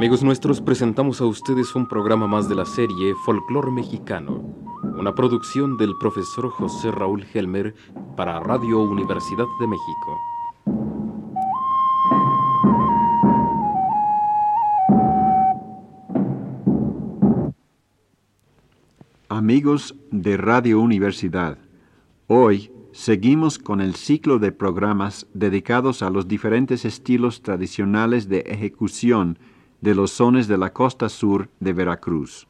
Amigos nuestros, presentamos a ustedes un programa más de la serie Folclor Mexicano, una producción del profesor José Raúl Helmer para Radio Universidad de México. Amigos de Radio Universidad, hoy seguimos con el ciclo de programas dedicados a los diferentes estilos tradicionales de ejecución de los sones de la costa sur de Veracruz.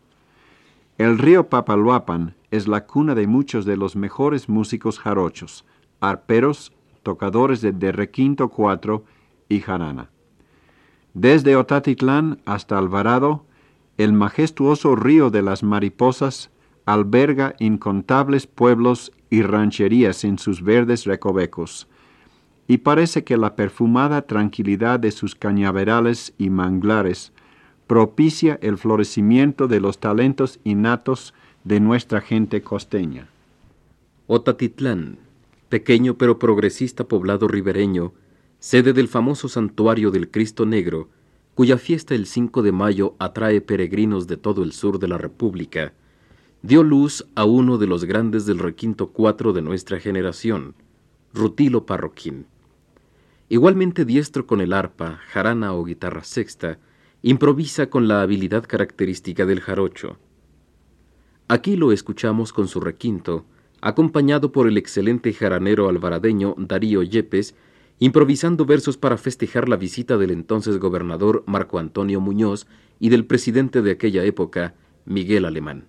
El río Papaloapan es la cuna de muchos de los mejores músicos jarochos, arperos, tocadores de, requinto cuatro y jarana. Desde Otatitlán hasta Alvarado, el majestuoso río de las mariposas alberga incontables pueblos y rancherías en sus verdes recovecos, y parece que la perfumada tranquilidad de sus cañaverales y manglares propicia el florecimiento de los talentos innatos de nuestra gente costeña. Otatitlán, pequeño pero progresista poblado ribereño, sede del famoso santuario del Cristo Negro, cuya fiesta el 5 de mayo atrae peregrinos de todo el sur de la República, dio luz a uno de los grandes del requinto cuatro de nuestra generación, Rutilo Parroquín. Igualmente diestro con el arpa, jarana o guitarra sexta, improvisa con la habilidad característica del jarocho. Aquí lo escuchamos con su requinto, acompañado por el excelente jaranero alvaradeño Darío Yepes, improvisando versos para festejar la visita del entonces gobernador Marco Antonio Muñoz y del presidente de aquella época, Miguel Alemán.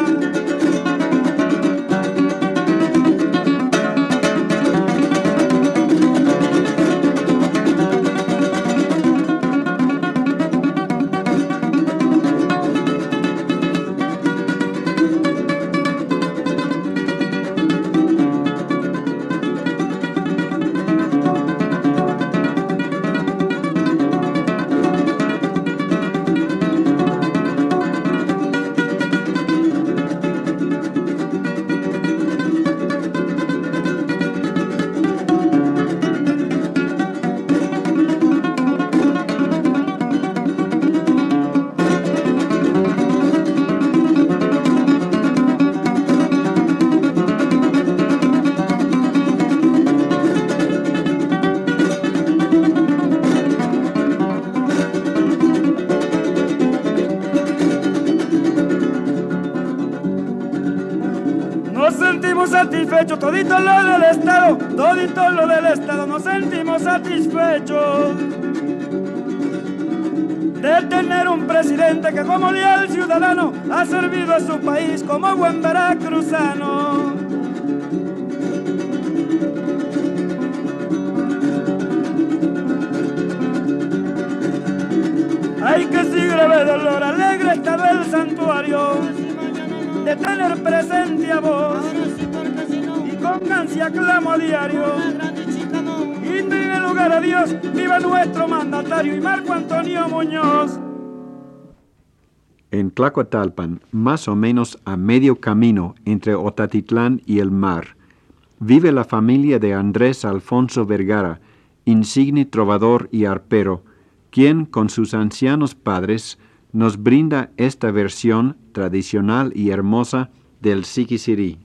pura. todito lo del Estado, todito lo del Estado, nos sentimos satisfechos de tener un presidente que como leal ciudadano ha servido a su país como buen veracruzano. Hay que sí grave dolor, alegre está del santuario de tener presente a vos en lugar a Dios, viva nuestro mandatario y Marco Antonio Muñoz. en Tlacotalpan, más o menos a medio camino entre Otatitlán y el mar, vive la familia de Andrés Alfonso Vergara, insigne trovador y arpero, quien con sus ancianos padres nos brinda esta versión tradicional y hermosa del Siquisirí.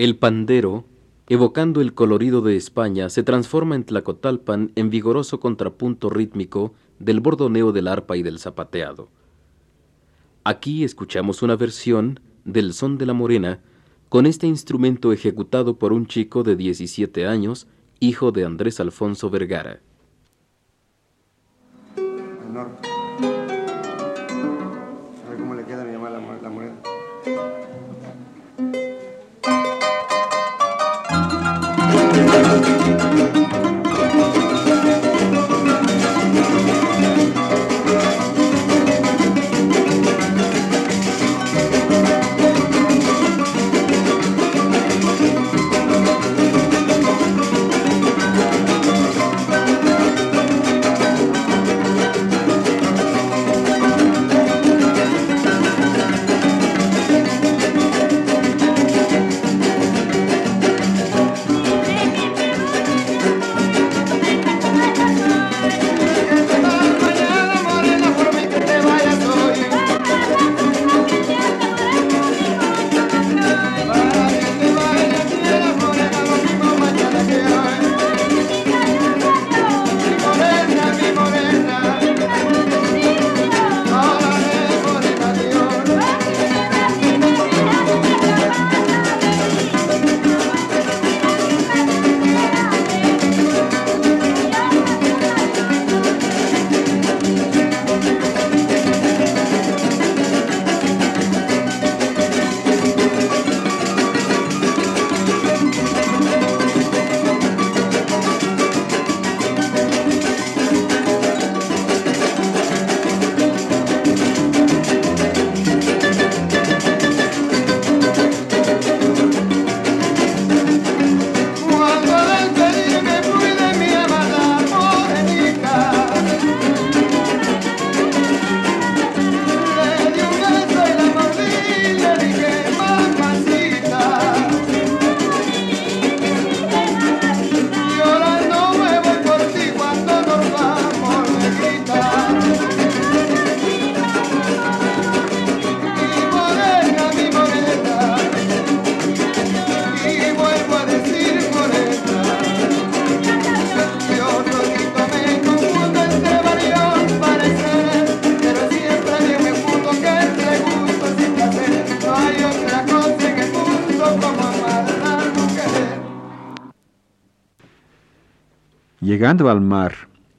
El pandero, evocando el colorido de España, se transforma en Tlacotalpan en vigoroso contrapunto rítmico del bordoneo del arpa y del zapateado. Aquí escuchamos una versión del son de la morena con este instrumento ejecutado por un chico de 17 años, hijo de Andrés Alfonso Vergara. Llegando al mar,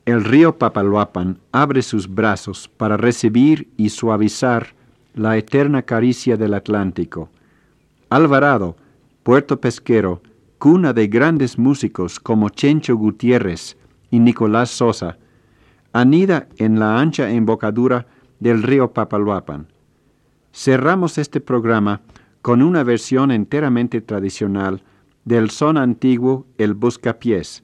el río Papaloapan abre sus brazos para recibir y suavizar la eterna caricia del Atlántico. Alvarado, puerto pesquero, cuna de grandes músicos como Chencho Gutiérrez y Nicolás Sosa, anida en la ancha embocadura del río Papaloapan. Cerramos este programa con una versión enteramente tradicional del son antiguo El Buscapiés,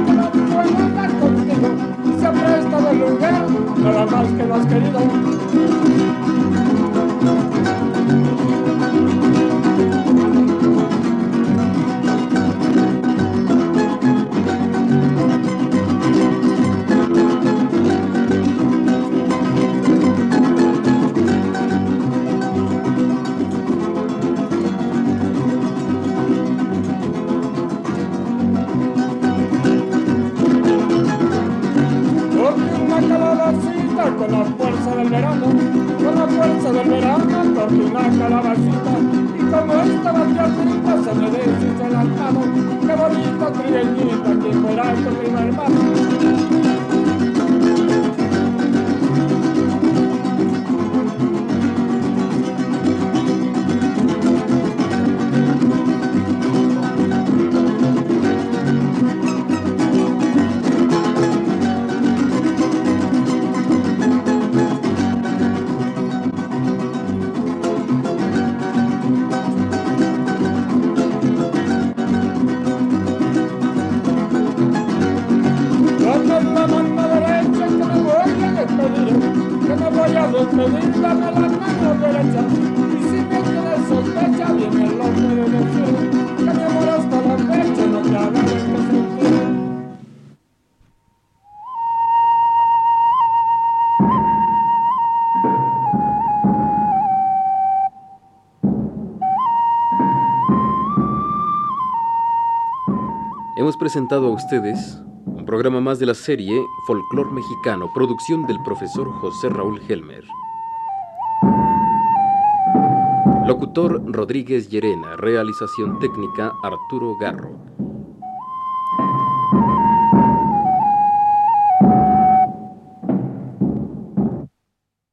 más que lo has querido. hermano. Hemos presentado a ustedes un programa más de la serie Folclor Mexicano, producción del profesor José Raúl Helmer. Locutor Rodríguez Llerena, realización técnica Arturo Garro.